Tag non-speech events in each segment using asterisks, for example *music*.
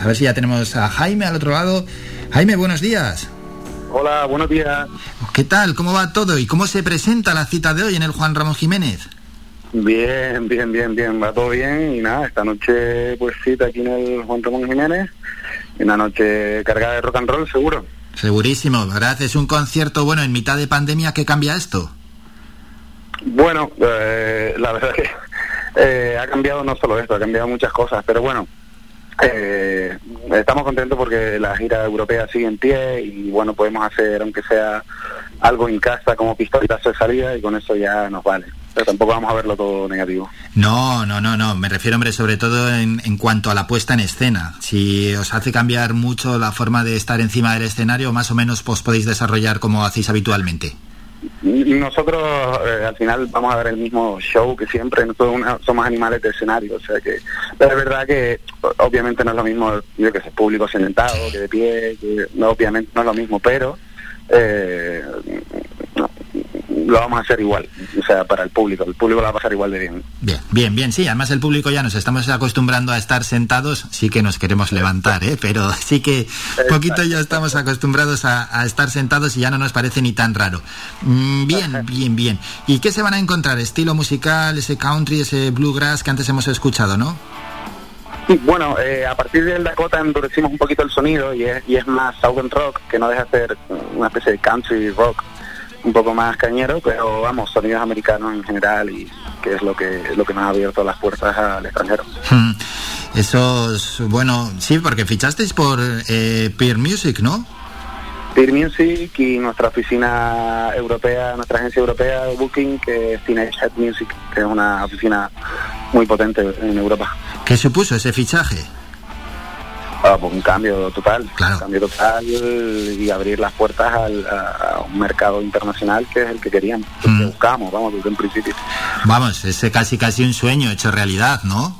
A ver si ya tenemos a Jaime al otro lado. Jaime, buenos días. Hola, buenos días. ¿Qué tal? ¿Cómo va todo? ¿Y cómo se presenta la cita de hoy en el Juan Ramón Jiménez? Bien, bien, bien, bien, va todo bien y nada, esta noche pues cita aquí en el Juan Ramón Jiménez, una noche cargada de rock and roll, seguro. Segurísimo, ¿verdad? Es un concierto, bueno, en mitad de pandemia, ¿qué cambia esto? Bueno, eh, la verdad que eh, ha cambiado no solo esto, ha cambiado muchas cosas, pero bueno, eh, estamos contentos porque la gira europea sigue en pie y bueno, podemos hacer aunque sea algo en casa como pistolitas de salida y con eso ya nos vale. Pero tampoco vamos a verlo todo negativo. No, no, no, no. Me refiero, hombre, sobre todo en, en cuanto a la puesta en escena. Si os hace cambiar mucho la forma de estar encima del escenario, más o menos pues podéis desarrollar como hacéis habitualmente. Nosotros eh, al final vamos a ver el mismo show que siempre, nosotros somos animales de escenario, o sea que es verdad que obviamente no es lo mismo, yo que sé, público sentado, que de pie, que no, obviamente no es lo mismo, pero eh, lo vamos a hacer igual, o sea, para el público, el público lo va a pasar igual de bien. Bien, bien, bien, sí, además el público ya nos estamos acostumbrando a estar sentados, sí que nos queremos levantar, ¿eh? pero sí que poquito ya estamos acostumbrados a, a estar sentados y ya no nos parece ni tan raro. Mm, bien, bien, bien. ¿Y qué se van a encontrar? ¿Estilo musical, ese country, ese bluegrass que antes hemos escuchado, no? Bueno, eh, a partir del Dakota endurecimos un poquito el sonido y es, y es más Southern Rock, que no deja de ser una especie de country rock un poco más cañero, pero vamos, sonidos americanos en general y que es lo que lo que nos ha abierto las puertas al extranjero. Hmm. Esos, bueno, sí, porque fichasteis por eh, Peer Music, ¿no? Peer Music y nuestra oficina europea, nuestra agencia europea de Booking, que es Teenage Head Music, que es una oficina muy potente en Europa. ¿Qué supuso ese fichaje? Ah, pues un cambio total, Claro. un cambio total y abrir las puertas al- a, un mercado internacional que es el que queríamos, el que Mm. buscamos, vamos, desde un principio. Vamos, es casi casi un sueño hecho realidad, ¿no?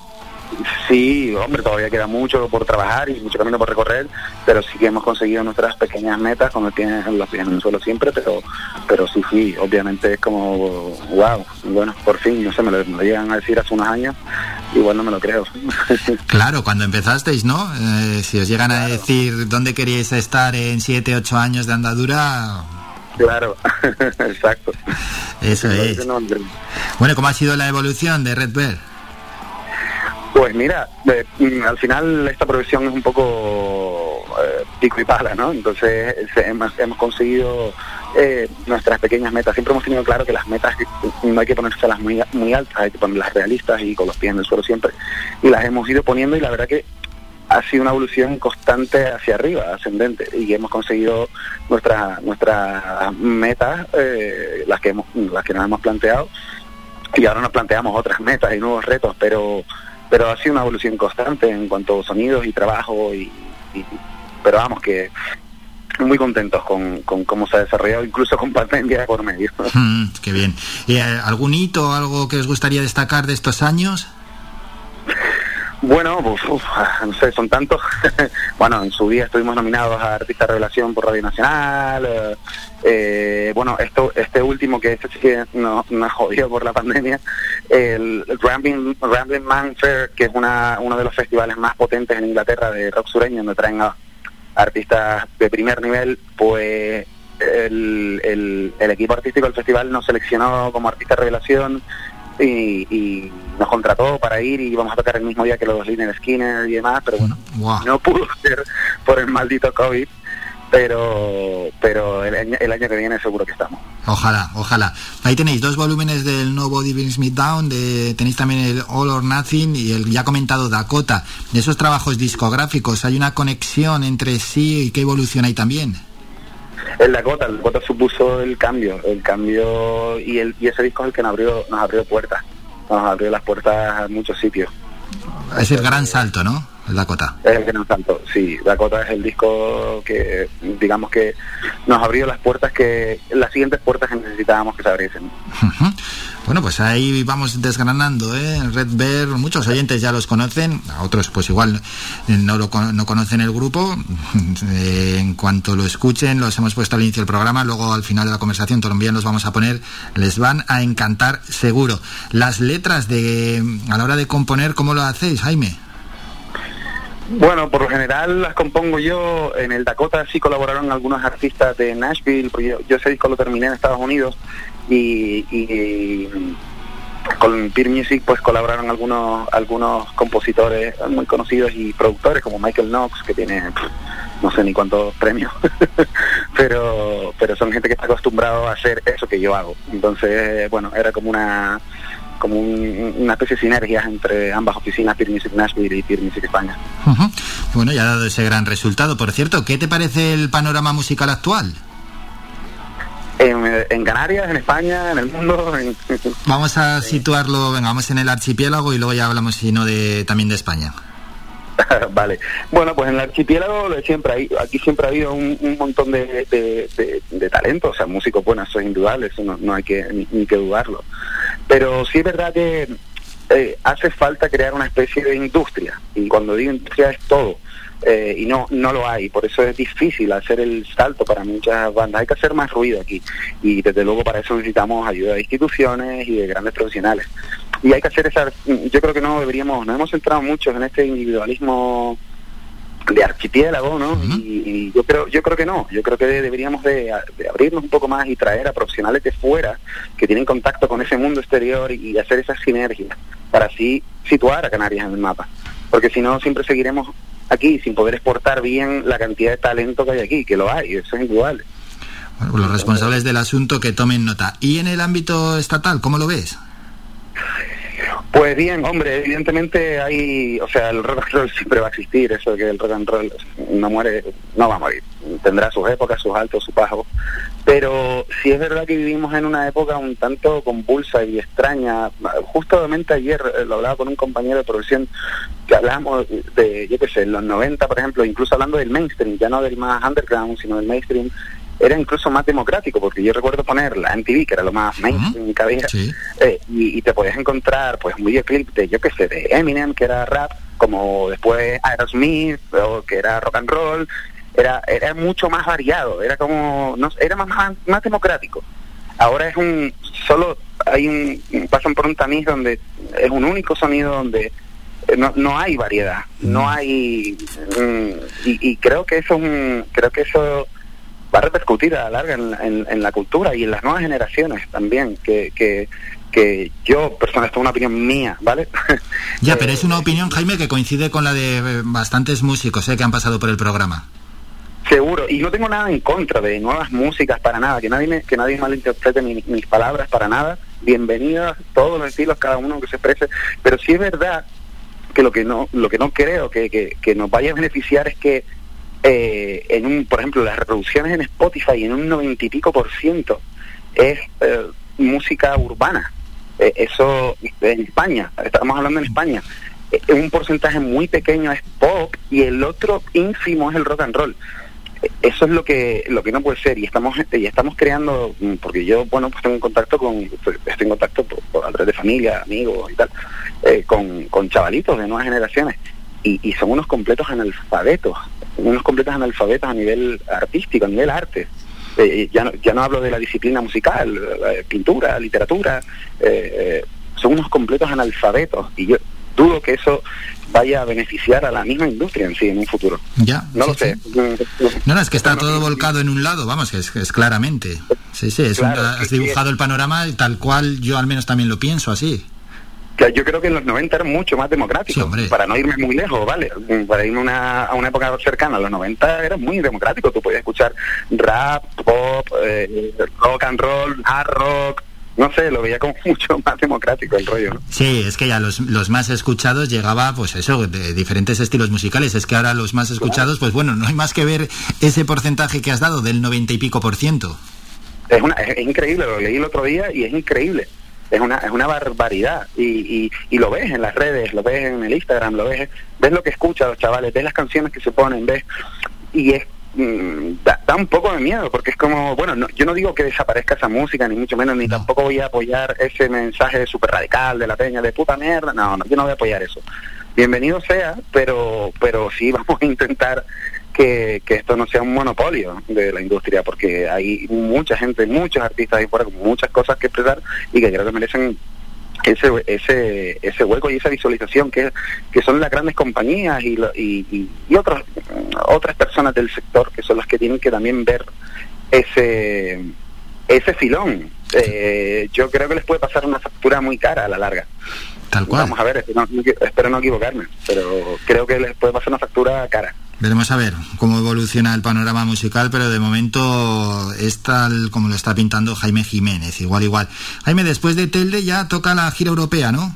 Sí, hombre, todavía queda mucho por trabajar y mucho camino por recorrer, pero sí que hemos conseguido nuestras pequeñas metas con el pie en, los pies en el suelo siempre, pero pero sí, sí, obviamente es como, wow, bueno, por fin, no sé, me lo, me lo llegan a decir hace unos años, igual no me lo creo. *laughs* Claro, cuando empezasteis, ¿no? Eh, si os llegan a decir dónde queríais estar en 7, 8 años de andadura, claro, *laughs* exacto. eso es. Bueno, ¿cómo ha sido la evolución de Red Bear? Pues mira, mm, al final esta profesión es un poco eh, pico y pala, ¿no? Entonces hemos, hemos conseguido eh, nuestras pequeñas metas. Siempre hemos tenido claro que las metas no hay que ponérselas muy, muy altas, hay que ponerlas realistas y con los pies en el suelo siempre. Y las hemos ido poniendo y la verdad que ha sido una evolución constante hacia arriba, ascendente, y hemos conseguido nuestras nuestras metas, eh, las que hemos, las que nos hemos planteado, y ahora nos planteamos otras metas y nuevos retos, pero pero ha sido una evolución constante en cuanto a sonidos y trabajo y- pero vamos que muy contentos con, con cómo se ha desarrollado incluso con pandemia por medio *laughs* Mm, qué bien. ¿Y eh, algún hito, algo que os gustaría destacar de estos años? bueno pues, uf, no sé son tantos *laughs* bueno en su día estuvimos nominados a artista revelación por Radio Nacional eh, eh, bueno esto este último que este sí que nos nos jodió por la pandemia el Rambling, Rambling Man Fair que es una uno de los festivales más potentes en Inglaterra de rock sureño donde traen a artistas de primer nivel, pues el, el, el equipo artístico del festival nos seleccionó como artista revelación y, y nos contrató para ir y íbamos a tocar el mismo día que los Liner Skinner y demás, pero bueno, no pudo ser por el maldito COVID, pero pero el, año- el año que viene seguro que estamos. Ojalá, ojalá. Ahí tenéis dos volúmenes del Nobody Brings Me Down, de, tenéis también el All or Nothing y el ya comentado Dakota. De esos trabajos discográficos, ¿hay una conexión entre sí y qué evolución hay también? El Dakota, el Dakota supuso el cambio, el cambio y el y ese disco es el que nos abrió, nos abrió puertas, nos abrió las puertas a muchos sitios. Es el gran salto, ¿no? Dakota. Es el gran salto, sí. Dakota es el disco que, digamos que nos abrió las puertas que, las siguientes puertas que necesitábamos que se abriesen. Bueno, pues ahí vamos desgranando, ¿eh? Red Bear, muchos oyentes ya los conocen, a otros pues igual eh, no, lo, no conocen el grupo. *laughs* Eh, en cuanto lo escuchen, los hemos puesto al inicio del programa, luego al final de la conversación también los vamos a poner, les van a encantar seguro. Las letras de a la hora de componer, ¿cómo lo hacéis, Jaime? Bueno, por lo general las compongo yo. En el Dakota sí colaboraron algunos artistas de Nashville, porque yo, ese disco lo terminé en Estados Unidos y, con Peer Music pues colaboraron algunos algunos compositores muy conocidos y productores como Michael Knox, que tiene no sé ni cuántos premios, *laughs* pero pero son gente que está acostumbrado a hacer eso que yo hago. Entonces, bueno, era como una como una especie de sinergia entre ambas oficinas, Peer Music Nashville y Peer Music España. Bueno, ya ha dado ese gran resultado. Por cierto, ¿qué te parece el panorama musical actual? En, Canarias, en España, en el mundo. *laughs* Vamos a situarlo, venga, vamos en el archipiélago y luego ya hablamos, si no, de, también de España. *laughs* vale. Bueno, pues en el archipiélago siempre hay, aquí siempre ha habido un, montón de, de, talento, o sea, músicos buenos, eso es indudable, eso no, hay que ni, que dudarlo. Pero sí es verdad que eh, hace falta crear una especie de industria, y cuando digo industria es todo. Eh, y no no lo hay, por eso es difícil hacer el salto para muchas bandas. Hay que hacer más ruido aquí y desde luego para eso necesitamos ayuda de instituciones y de grandes profesionales y hay que hacer esa yo creo que no deberíamos nos hemos centrado mucho en este individualismo de archipiélago no y, yo creo yo creo que no. Yo creo que deberíamos de, abrirnos un poco más y traer a profesionales de fuera que tienen contacto con ese mundo exterior y, hacer esas sinergias para así situar a Canarias en el mapa. Porque si no siempre seguiremos aquí sin poder exportar bien la cantidad de talento que hay aquí que lo hay eso es indudable bueno, los responsables del asunto que tomen nota. Y en el ámbito estatal cómo lo ves pues bien, hombre, evidentemente hay, o sea, el rock and roll siempre va a existir, eso de que el rock and roll no muere, no va a morir, tendrá sus épocas, sus altos, sus bajos, pero sí es verdad que vivimos en una época un tanto convulsa y extraña. Justamente ayer eh, lo hablaba con un compañero de profesión que hablábamos de, yo qué sé, en los 90, por ejemplo, incluso hablando del mainstream, ya no del más underground, sino del mainstream, era incluso más democrático, porque yo recuerdo poner la MTV, que era lo más mainstream que había, eh, y, te podías encontrar pues un videoclip de, yo qué sé, de Eminem, que era rap, como después Aerosmith, o que era rock and roll, era, era mucho más variado, era como, no, era más, más, democrático. Ahora es un, solo hay un, pasan por un tamiz donde es un único sonido donde eh, no, no hay variedad, no hay, mm, y, y creo que eso es un, creo que eso va a repercutir a la larga en, la cultura y en las nuevas generaciones también, que, que, que yo, persona, esto es una opinión mía, ¿vale? *laughs* Ya, pero es una opinión, Jaime, que coincide con la de bastantes músicos ¿eh? que han pasado por el programa. Seguro, y no tengo nada en contra de nuevas músicas para nada, que nadie me, que nadie malinterprete mis palabras para nada. Bienvenidas todos los estilos, cada uno que se exprese, pero sí es verdad que lo que no, lo que no creo que, que, que nos vaya a beneficiar es que eh, en un, por ejemplo, las reproducciones en Spotify en un noventa y pico por ciento es eh, música urbana. Eh, eso en España, estamos hablando en España. un porcentaje muy pequeño es pop y el otro ínfimo es el rock and roll. Eso es lo que lo que no puede ser y estamos y estamos creando mm, porque yo bueno pues tengo en contacto con estoy en contacto por, a través de familia amigos y tal con, con chavalitos de nuevas generaciones y, y son unos completos analfabetos unos completos analfabetos a nivel artístico, a nivel arte. Eh, ya, no, ya no hablo de la disciplina musical, pintura, literatura, eh, son unos completos analfabetos y yo dudo que eso vaya a beneficiar a la misma industria en sí en un futuro. Ya, no lo sé. No, no, es que está todo volcado en un lado, vamos, que es, es claramente. Sí, sí, es has dibujado el panorama tal cual yo al menos también lo pienso así yo creo que en los 90 era mucho más democrático. para no irme muy lejos, ¿vale? Para irme una, a una época cercana, a los 90 era muy democrático. Tú podías escuchar rap, pop, eh, rock and roll, hard rock, no sé, lo veía como *laughs* mucho más democrático el rollo. Sí, es que ya los, los más escuchados llegaba, pues eso, de diferentes estilos musicales. Es que ahora los más escuchados, pues bueno, no hay más que ver ese porcentaje que has dado del 90 y pico por ciento. Es, una, es increíble, lo leí el otro día y es increíble es una, es una barbaridad y, y, lo ves en las redes, lo ves en el Instagram, lo ves, ves lo que escuchan los chavales, ves las canciones que se ponen, ves y es mm, da, un poco de miedo porque es como, bueno, yo no digo que desaparezca esa música ni mucho menos, ni tampoco voy a apoyar ese mensaje súper radical de la peña de puta mierda, no, no, yo no voy a apoyar eso. Bienvenido sea, pero pero sí *laughs* vamos a intentar que, esto no sea un monopolio de la industria, porque hay mucha gente, muchos artistas ahí fuera con muchas cosas que expresar y que creo que merecen ese, ese, ese hueco y esa visualización que, que son las grandes compañías y, y, y, otras otras personas del sector que son las que tienen que también ver ese ese filón. Eh, yo creo que les puede pasar una factura muy cara a la larga. Tal cual. Vamos a ver, espero no, equivocarme, pero creo que les puede pasar una factura cara. Veremos a ver cómo evoluciona el panorama musical, pero de momento es tal como lo está pintando Jaime Jiménez, igual, igual. Jaime, después de Telde ya toca la gira europea, ¿no?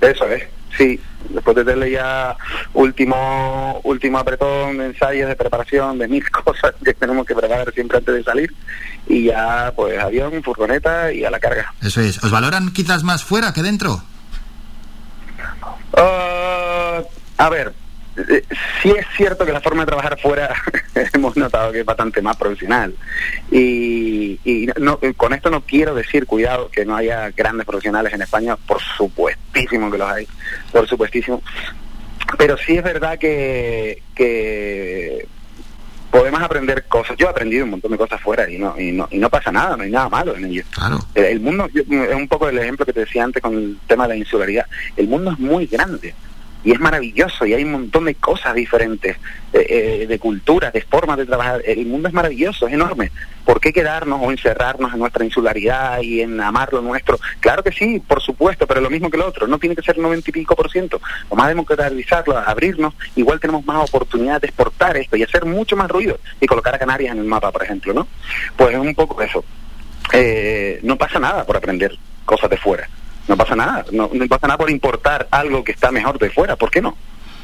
Eso es, sí. Después de Telde ya último último apretón de ensayos, de preparación, de mil *laughs* cosas que tenemos que preparar siempre antes de salir. Y ya, pues, avión, furgoneta y a la carga. Eso es. ¿Os valoran quizás más fuera que dentro? Uh, a ver, eh, sí es cierto que la forma de trabajar fuera *laughs* hemos notado que es bastante más profesional. Y, no, con esto no quiero decir, cuidado, que no haya grandes profesionales en España, por supuestísimo que los hay, por supuestísimo. Pero sí es verdad que, que podemos aprender cosas. Yo he aprendido un montón de cosas fuera y no, y no, y no pasa nada, no hay nada malo en ello. El mundo, es un poco el ejemplo que te decía antes con el tema de la insularidad. El mundo es muy grande y es maravilloso y hay un montón de cosas diferentes, eh, eh, de culturas, de formas de trabajar. El mundo es maravilloso, es enorme. ¿Por qué quedarnos o encerrarnos en nuestra insularidad y en amar lo nuestro? Claro que sí, por supuesto, pero lo mismo que lo otro. No tiene que ser 90 y pico por ciento. Vamos a democratizarlo, abrirnos. Igual tenemos más oportunidad de exportar esto y hacer mucho más ruido y colocar a Canarias en el mapa, por ejemplo, ¿no? Pues es un poco eso. Eh, no pasa nada por aprender cosas de fuera no pasa nada, no, pasa nada por importar algo que está mejor de fuera, ¿por qué no?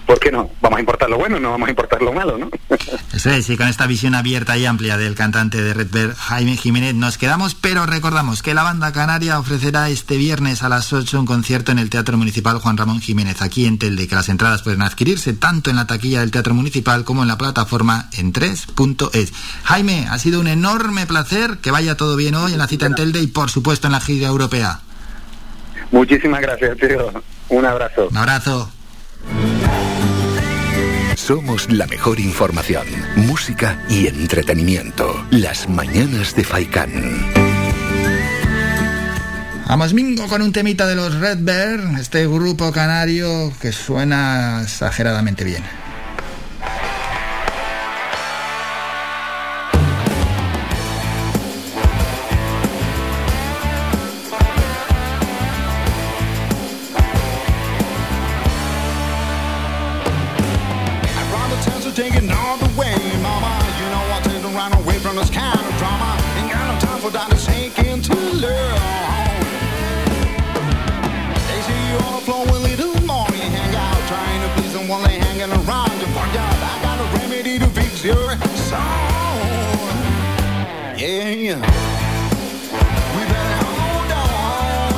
¿por qué no? Vamos a importar lo bueno, no vamos a importar lo malo, ¿no? *laughs* Eso es, y con esta visión abierta y amplia del cantante de Red Bear, Jaime Jiménez, nos quedamos, pero recordamos que la banda canaria ofrecerá este viernes a las 8 un concierto en el Teatro Municipal Juan Ramón Jiménez, aquí en Telde, que las entradas pueden adquirirse tanto en la taquilla del Teatro Municipal como en la plataforma en 3.es. Jaime, ha sido un enorme placer, que vaya todo bien hoy en la cita en Telde y por supuesto en la gira europea. Muchísimas gracias, tío. Un abrazo. Un abrazo. Somos la mejor información, música y entretenimiento. Las mañanas de Faikán. Vamos mingo con un temita de los Red Bear, este grupo canario que suena exageradamente bien. We better hold on,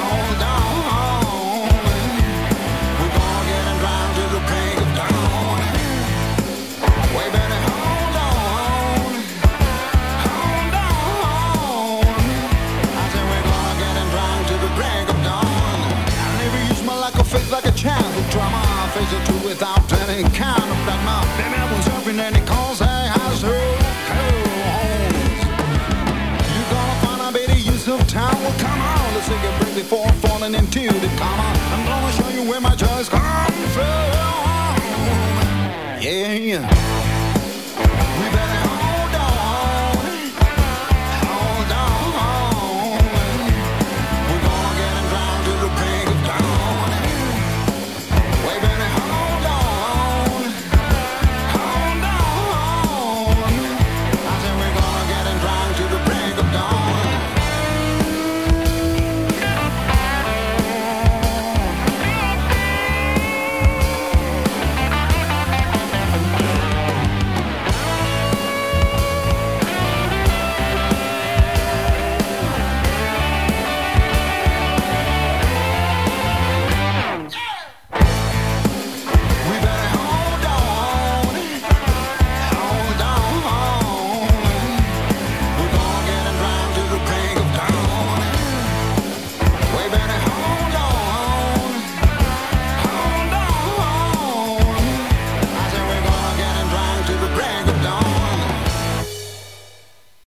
hold on. We're gonna the break of dawn. We better hold on, hold on. I said we're gonna the break of dawn. I never used my lack of faith like a child who faces without any count. Yeah, yeah.